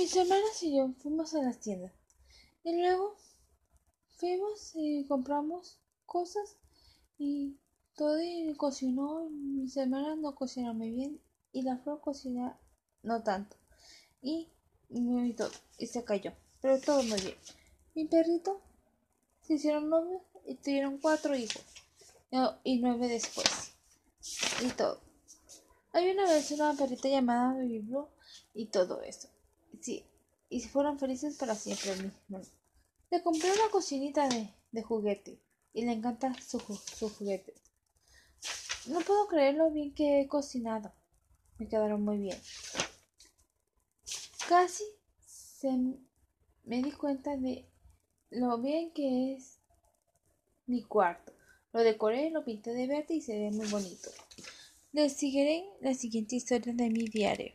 Mis hermanas y yo fuimos a las tiendas y luego fuimos y compramos cosas y todo cocinó. Mis hermanas no cocinaron muy bien y la flor cocina no tanto. Y, y, todo, y se cayó, pero todo muy bien. Mi perrito se hicieron novios y tuvieron cuatro hijos y nueve después y todo. Hay una vez una perrita llamada Baby Blue y todo eso. Sí, y fueron felices para siempre. Le compré una cocinita de, de juguete y le encanta su, su juguete. No puedo creer lo bien que he cocinado. Me quedaron muy bien. Casi se me di cuenta de lo bien que es mi cuarto. Lo decoré, lo pinté de verde y se ve muy bonito. Les seguiré la siguiente historia de mi diario.